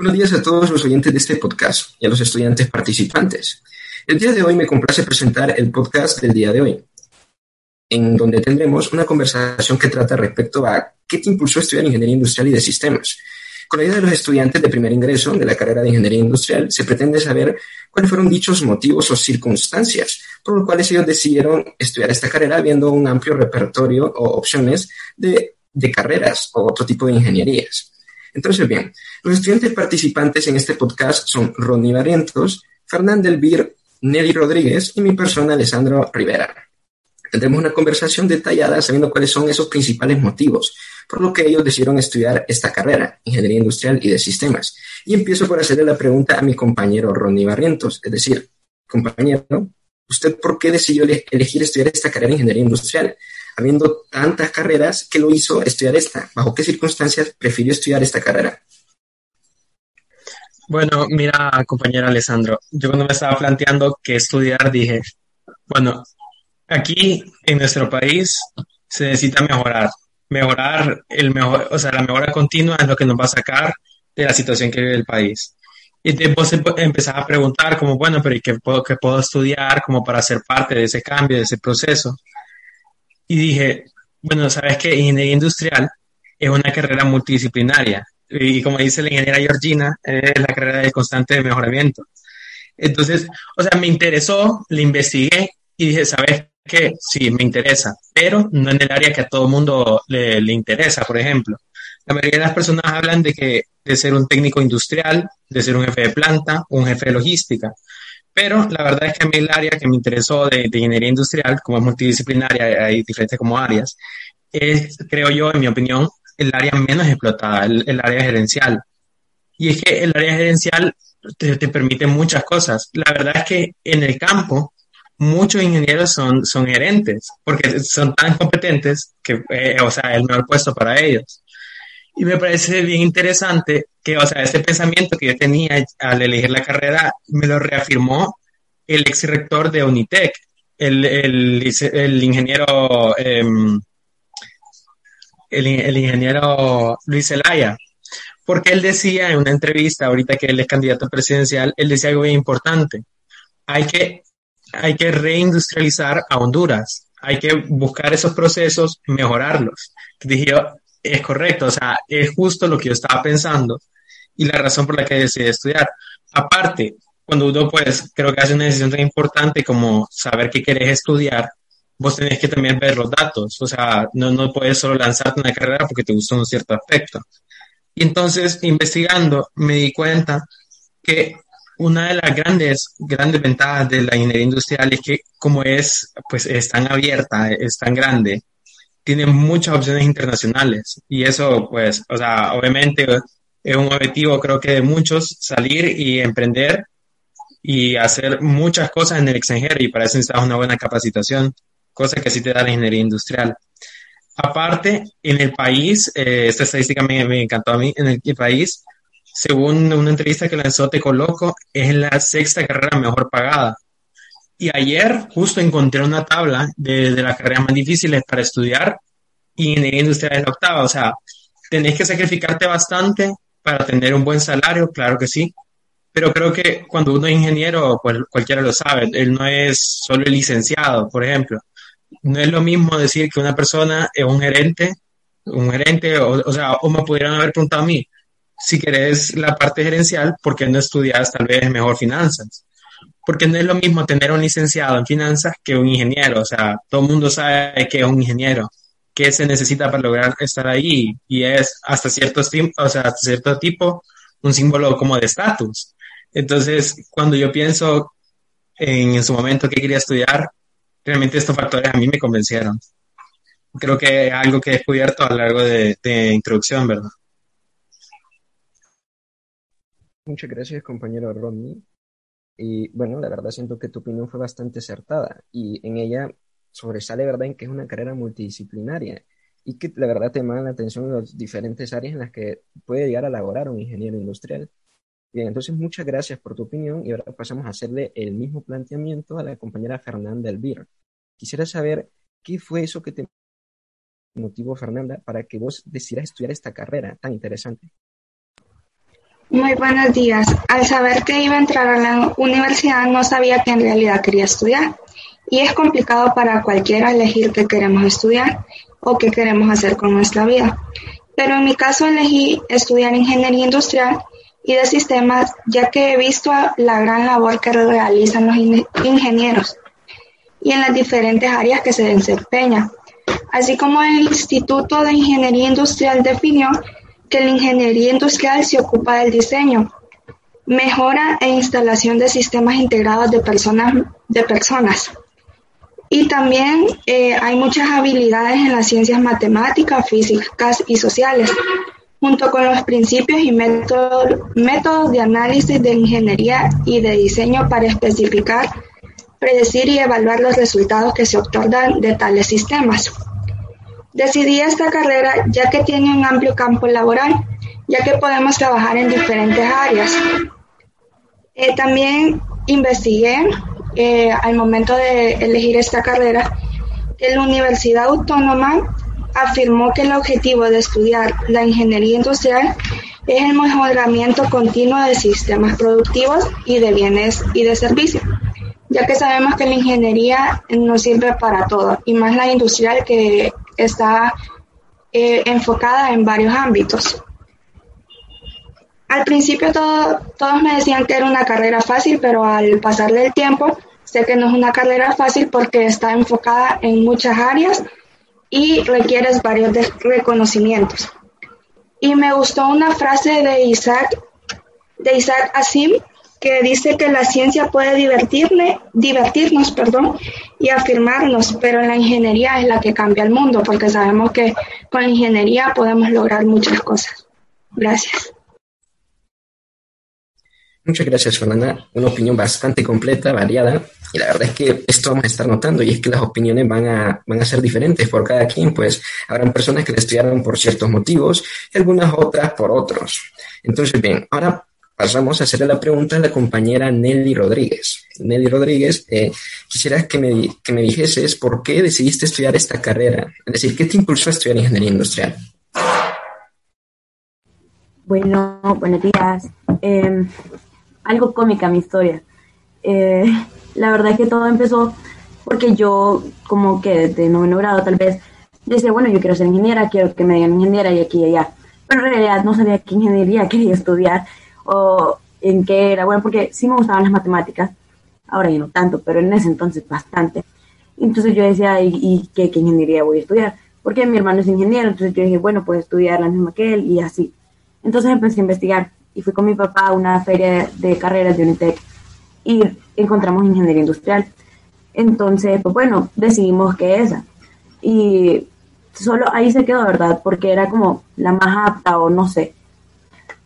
Buenos días a todos los oyentes de este podcast y a los estudiantes participantes. El día de hoy me complace presentar el podcast del día de hoy, en donde tendremos una conversación que trata respecto a qué te impulsó a estudiar Ingeniería Industrial y de Sistemas. Con la ayuda de los estudiantes de primer ingreso de la carrera de Ingeniería Industrial, se pretende saber cuáles fueron dichos motivos o circunstancias por los cuales ellos decidieron estudiar esta carrera, viendo un amplio repertorio o opciones de, de carreras o otro tipo de ingenierías. Entonces, bien, los estudiantes participantes en este podcast son Ronnie Barrientos, Fernando Elvir, Nelly Rodríguez y mi persona, Alessandro Rivera. Tendremos una conversación detallada sabiendo cuáles son esos principales motivos por lo que ellos decidieron estudiar esta carrera, Ingeniería Industrial y de Sistemas. Y empiezo por hacerle la pregunta a mi compañero Ronnie Barrientos, es decir, compañero, ¿usted por qué decidió elegir estudiar esta carrera de Ingeniería Industrial? Habiendo tantas carreras, ¿qué lo hizo estudiar esta? ¿Bajo qué circunstancias prefirió estudiar esta carrera? Bueno, mira, compañero Alessandro, yo cuando me estaba planteando qué estudiar, dije, bueno, aquí en nuestro país se necesita mejorar, mejorar el mejor, o sea, la mejora continua es lo que nos va a sacar de la situación que vive el país. Y después empezás a preguntar como, bueno, pero ¿y qué puedo, qué puedo estudiar como para ser parte de ese cambio, de ese proceso? Y dije, bueno, sabes que ingeniería industrial es una carrera multidisciplinaria y como dice la ingeniera Georgina, es la carrera de constante mejoramiento. Entonces, o sea, me interesó, le investigué y dije, ¿sabes qué? Sí, me interesa, pero no en el área que a todo mundo le, le interesa, por ejemplo. La mayoría de las personas hablan de que de ser un técnico industrial, de ser un jefe de planta, un jefe de logística, pero la verdad es que a mí el área que me interesó de, ingeniería industrial, como es multidisciplinaria, hay diferentes como áreas, es, creo yo, en mi opinión, el área menos explotada, el, área gerencial. Y es que el área gerencial te, permite muchas cosas. La verdad es que en el campo muchos ingenieros son, son gerentes porque son tan competentes que, eh, o sea, es el mejor puesto para ellos. Y me parece bien interesante que, o sea, ese pensamiento que yo tenía al elegir la carrera me lo reafirmó el ex rector de Unitec, el, el, ingeniero, em, el, ingeniero Luis Zelaya, porque él decía en una entrevista, ahorita que él es candidato presidencial, él decía algo muy importante, hay que, hay que reindustrializar a Honduras, hay que buscar esos procesos, mejorarlos. Dije es correcto, o sea, es justo lo que yo estaba pensando y la razón por la que decidí estudiar. Aparte, cuando uno pues creo que hace una decisión tan importante como saber qué querés estudiar, vos tenés que también ver los datos, o sea, no, no puedes solo lanzarte una carrera porque te gusta un cierto aspecto. Y entonces, investigando, me di cuenta que una de las grandes, grandes ventajas de la ingeniería industrial es que como es, pues es tan abierta, es tan grande, tiene muchas opciones internacionales y eso, pues, o sea, obviamente es un objetivo creo que de muchos salir y emprender y hacer muchas cosas en el extranjero y para eso necesitas una buena capacitación, cosa que sí te da la ingeniería industrial. Aparte, en el país, eh, esta estadística me, encantó a mí, en el, país, según una entrevista que lanzó Te Coloco, es la sexta carrera mejor pagada. Y ayer justo encontré una tabla de, de las carreras más difíciles para estudiar y en industria es la octava. O sea, tenés que sacrificarte bastante para tener un buen salario, claro que sí. Pero creo que cuando uno es ingeniero, pues cualquiera lo sabe, él no es solo el licenciado, por ejemplo. No es lo mismo decir que una persona es un gerente, un gerente, o, o sea, o me pudieran haber preguntado a mí, si querés la parte gerencial, ¿por qué no estudias tal vez mejor finanzas? Porque no es lo mismo tener un licenciado en finanzas que un ingeniero, o sea, todo el mundo sabe que es un ingeniero, qué se necesita para lograr estar ahí y es hasta cierto, o sea, hasta cierto tipo un símbolo como de estatus. Entonces, cuando yo pienso en, en su momento que quería estudiar, realmente estos factores a mí me convencieron. Creo que es algo que he descubierto a lo largo de, de introducción, ¿verdad? Muchas gracias, compañero Rodney. Y bueno, la verdad siento que tu opinión fue bastante acertada y en ella sobresale, ¿verdad?, en que es una carrera multidisciplinaria y que la verdad te llama la atención las diferentes áreas en las que puede llegar a laborar un ingeniero industrial. Bien, entonces muchas gracias por tu opinión y ahora pasamos a hacerle el mismo planteamiento a la compañera Fernanda Elvir. Quisiera saber qué fue eso que te motivó, Fernanda, para que vos decidieras estudiar esta carrera tan interesante. Muy buenos días. Al saber que iba a entrar a la universidad no sabía que en realidad quería estudiar. Y es complicado para cualquiera elegir qué queremos estudiar o qué queremos hacer con nuestra vida. Pero en mi caso elegí estudiar ingeniería industrial y de sistemas ya que he visto la gran labor que realizan los ingenieros y en las diferentes áreas que se desempeñan. Así como el Instituto de Ingeniería Industrial definió que la ingeniería industrial se ocupa del diseño, mejora e instalación de sistemas integrados de personas, de personas. Y también eh, hay muchas habilidades en las ciencias matemáticas, físicas y sociales, junto con los principios y métodos de análisis de ingeniería y de diseño para especificar, predecir y evaluar los resultados que se otorgan de tales sistemas. Decidí esta carrera ya que tiene un amplio campo laboral, ya que podemos trabajar en diferentes áreas. Eh, también investigué eh, al momento de elegir esta carrera que la Universidad Autónoma afirmó que el objetivo de estudiar la ingeniería industrial es el mejoramiento continuo de sistemas productivos y de bienes y de servicios, ya que sabemos que la ingeniería no sirve para todo, y más la industrial que está eh, enfocada en varios ámbitos. Al principio todos me decían que era una carrera fácil, pero al pasar del tiempo sé que no es una carrera fácil porque está enfocada en muchas áreas y requieres varios reconocimientos. Y me gustó una frase de Isaac, de Isaac Asim que dice que la ciencia puede divertirle, divertirnos perdón, y afirmarnos, pero la ingeniería es la que cambia el mundo, porque sabemos que con la ingeniería podemos lograr muchas cosas. Gracias. Muchas gracias, Fernanda. Una opinión bastante completa, variada, y la verdad es que esto vamos a estar notando, y es que las opiniones van a, van a ser diferentes por cada quien, pues habrán personas que estudiaron por ciertos motivos y algunas otras por otros. Entonces, bien, ahora pasamos a hacerle la pregunta a la compañera Nelly Rodríguez. Nelly Rodríguez, eh, quisiera que me, que me dijeses por qué decidiste estudiar esta carrera. Es decir, ¿qué te impulsó a estudiar ingeniería industrial? Bueno, buenos días. Em, algo cómica mi historia. Eh, la verdad es que todo empezó porque yo, como que de noveno grado tal vez, decía, bueno, yo quiero ser ingeniera, quiero que me digan ingeniera y aquí y allá. Pero en realidad no sabía qué ingeniería quería estudiar o en qué era bueno, porque sí me gustaban las matemáticas, ahora ya no tanto, pero en ese entonces bastante. Entonces yo decía, ¿y, qué, ingeniería voy a estudiar? Porque mi hermano es ingeniero, entonces yo dije, bueno, pues estudiar la misma que él y así. Entonces empecé a investigar y fui con mi papá a una feria de carreras de Unitec y encontramos ingeniería industrial. Entonces, pues bueno, decidimos que esa. Y solo ahí se quedó, ¿verdad? Porque era como la más apta o no sé.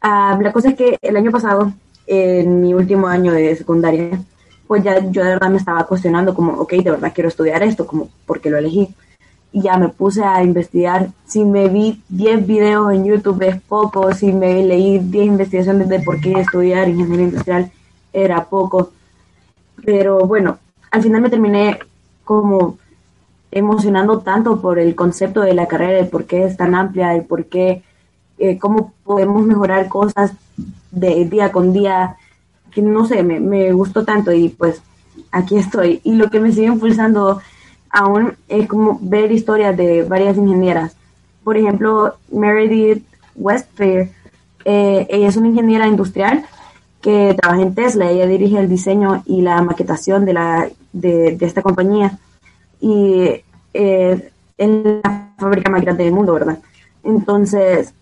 Ah, la cosa es que el año pasado, en mi último año de secundaria, pues ya yo de verdad me estaba cuestionando como, ok, de verdad quiero estudiar esto, como, porque lo elegí? Y ya me puse a investigar. Si me vi 10 videos en YouTube es poco, si me leí 10 investigaciones de por qué estudiar ingeniería industrial era poco. Pero bueno, al final me terminé como emocionando tanto por el concepto de la carrera, y por qué es tan amplia, y por qué eh, cómo podemos mejorar cosas de día con día, que no sé, me, me gustó tanto y pues aquí estoy. Y lo que me sigue impulsando aún es como ver historias de varias ingenieras. Por ejemplo, Meredith Westfair, eh, ella es una ingeniera industrial que trabaja en Tesla, ella dirige el diseño y la maquetación de, la, de, esta compañía y eh, es la fábrica más grande del mundo, ¿verdad? Entonces,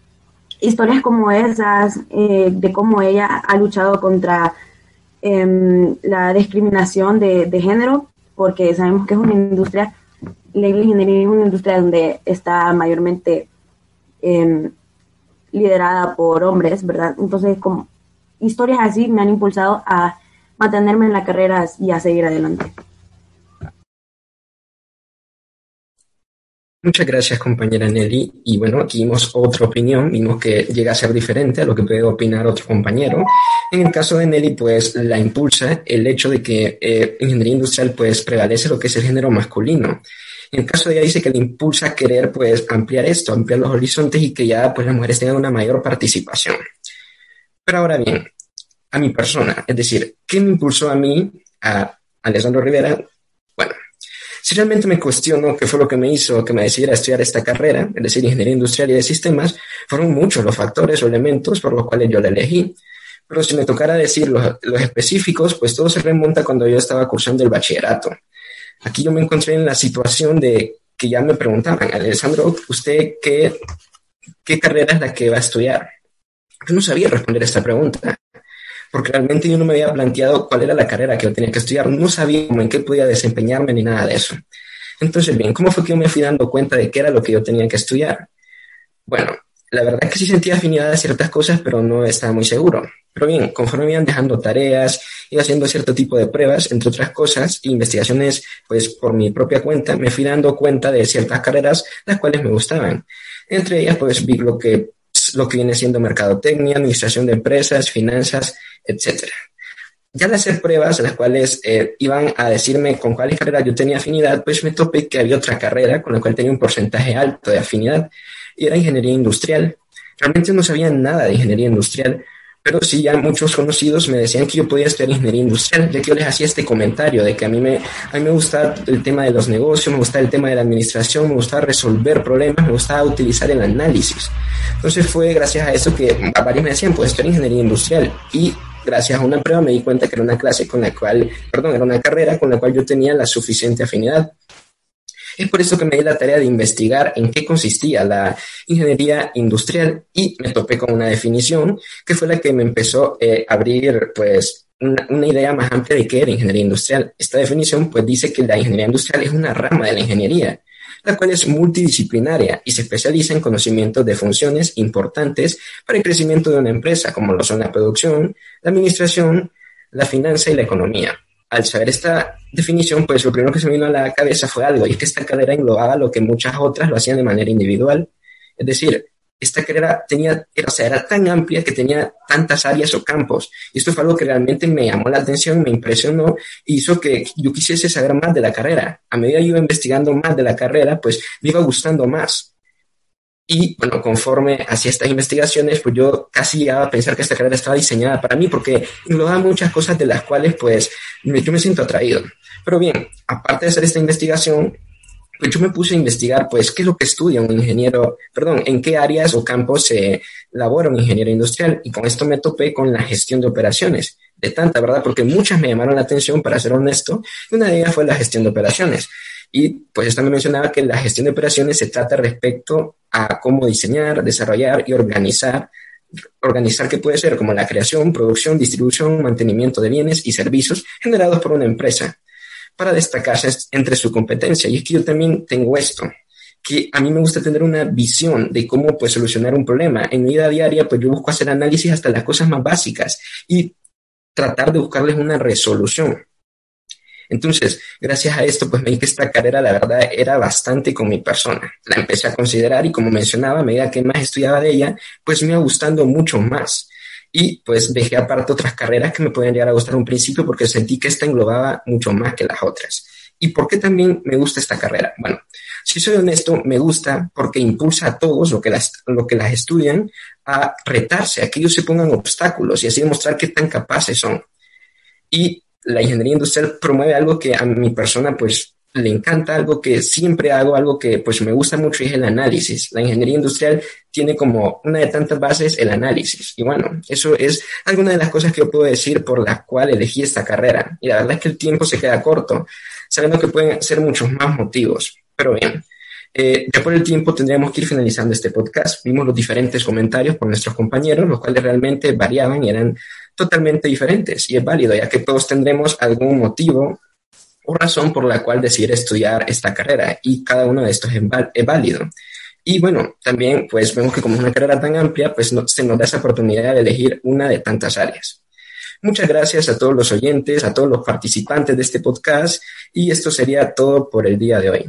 historias como esas, eh, de cómo ella ha luchado contra em, la discriminación de, género, porque sabemos que es una industria, la ingeniería es una industria donde está mayormente em, liderada por hombres, ¿verdad? Entonces, como historias así me han impulsado a mantenerme en la carrera y a seguir adelante. Muchas gracias, compañera Nelly. Y bueno, aquí vimos otra opinión, vimos que llega a ser diferente a lo que puede opinar otro compañero. En el caso de Nelly, pues la impulsa el hecho de que eh, ingeniería industrial pues prevalece lo que es el género masculino. En el caso de ella dice que le impulsa a querer pues ampliar esto, ampliar los horizontes y que ya pues las mujeres tengan una mayor participación. Pero ahora bien, a mi persona, es decir, ¿qué me impulsó a mí, a Alessandro Rivera? Si realmente me cuestiono qué fue lo que me hizo que me decidiera estudiar esta carrera, es decir, ingeniería industrial y de sistemas, fueron muchos los factores o elementos por los cuales yo la elegí. Pero si me tocara decir los, los específicos, pues todo se remonta cuando yo estaba cursando el bachillerato. Aquí yo me encontré en la situación de que ya me preguntaban, Alessandro, ¿usted qué, qué carrera es la que va a estudiar? Yo no sabía responder esta pregunta, porque realmente yo no me había planteado cuál era la carrera que yo tenía que estudiar, no sabía en qué podía desempeñarme ni nada de eso. Entonces, bien, ¿cómo fue que yo me fui dando cuenta de qué era lo que yo tenía que estudiar? Bueno, la verdad es que sí sentía afinidad a ciertas cosas, pero no estaba muy seguro. Pero bien, conforme me iban dejando tareas, iba haciendo cierto tipo de pruebas, entre otras cosas, investigaciones, pues por mi propia cuenta, me fui dando cuenta de ciertas carreras las cuales me gustaban. Entre ellas, pues vi lo que, lo que viene siendo mercadotecnia, administración de empresas, finanzas, etcétera. Ya al hacer pruebas, las cuales eh, iban a decirme con cuáles carreras yo tenía afinidad, pues me topé que había otra carrera con la cual tenía un porcentaje alto de afinidad y era ingeniería industrial. Realmente no sabía nada de ingeniería industrial, pero sí ya muchos conocidos me decían que yo podía estudiar ingeniería industrial, ya que yo les hacía este comentario de que a mí me, a mí me gusta el tema de los negocios, me gusta el tema de la administración, me gusta resolver problemas, me gusta utilizar el análisis. Entonces fue gracias a eso que varios me decían, pues estudiar ingeniería industrial y gracias a una prueba me di cuenta que era una clase con la cual, perdón, era una carrera con la cual yo tenía la suficiente afinidad. Es por eso que me di la tarea de investigar en qué consistía la ingeniería industrial y me topé con una definición que fue la que me empezó eh, a abrir pues una, una, idea más amplia de qué era ingeniería industrial. Esta definición pues dice que la ingeniería industrial es una rama de la ingeniería, la cual es multidisciplinaria y se especializa en conocimientos de funciones importantes para el crecimiento de una empresa, como lo son la producción, la administración, la finanza y la economía al saber esta definición, pues lo primero que se me vino a la cabeza fue algo, y es que esta carrera englobaba lo que muchas otras lo hacían de manera individual. Es decir, esta carrera tenía, era, o era tan amplia que tenía tantas áreas o campos. Y esto fue algo que realmente me llamó la atención, me impresionó, e hizo que yo quisiese saber más de la carrera. A medida que iba investigando más de la carrera, pues me iba gustando más. Y bueno, conforme hacía estas investigaciones, pues yo casi llegaba a pensar que esta carrera estaba diseñada para mí porque englobaba muchas cosas de las cuales pues yo me siento atraído. Pero bien, aparte de hacer esta investigación, pues yo me puse a investigar pues qué es lo que estudia un ingeniero, perdón, en qué áreas o campos se labora un ingeniero industrial y con esto me topé con la gestión de operaciones. De tanta, ¿verdad? Porque muchas me llamaron la atención, para ser honesto, y una de ellas fue la gestión de operaciones. Y pues me mencionaba que la gestión de operaciones se trata respecto a cómo diseñar, desarrollar y organizar, organizar que puede ser como la creación, producción, distribución, mantenimiento de bienes y servicios generados por una empresa para destacarse entre su competencia. Y es que yo también tengo esto, que a mí me gusta tener una visión de cómo pues solucionar un problema. En mi vida diaria pues yo busco hacer análisis hasta las cosas más básicas y tratar de buscarles una resolución. Entonces, gracias a esto, pues me di que esta carrera, la verdad, era bastante con mi persona. La empecé a considerar y como mencionaba, a medida que más estudiaba de ella, pues me iba gustando mucho más. Y pues dejé aparte otras carreras que me podían llegar a gustar un principio porque sentí que esta englobaba mucho más que las otras. ¿Y por qué también me gusta esta carrera? Bueno, si soy honesto, me gusta porque impulsa a todos lo que las, lo que las estudian a retarse, a que ellos se pongan obstáculos y así demostrar qué tan capaces son. Y la ingeniería industrial promueve algo que a mi persona pues le encanta, algo que siempre hago, algo que pues me gusta mucho y es el análisis. La ingeniería industrial tiene como una de tantas bases el análisis. Y bueno, eso es alguna de las cosas que yo puedo decir por la cual elegí esta carrera. Y la verdad es que el tiempo se queda corto, sabiendo que pueden ser muchos más motivos. Pero bien, eh, ya por el tiempo tendríamos que ir finalizando este podcast. Vimos los diferentes comentarios por nuestros compañeros, los cuales realmente variaban y eran totalmente diferentes. Y es válido, ya que todos tendremos algún motivo o razón por la cual decidir estudiar esta carrera y cada uno de estos es, válido. Y bueno, también pues vemos que como es una carrera tan amplia, pues no, se nos da esa oportunidad de elegir una de tantas áreas. Muchas gracias a todos los oyentes, a todos los participantes de este podcast y esto sería todo por el día de hoy.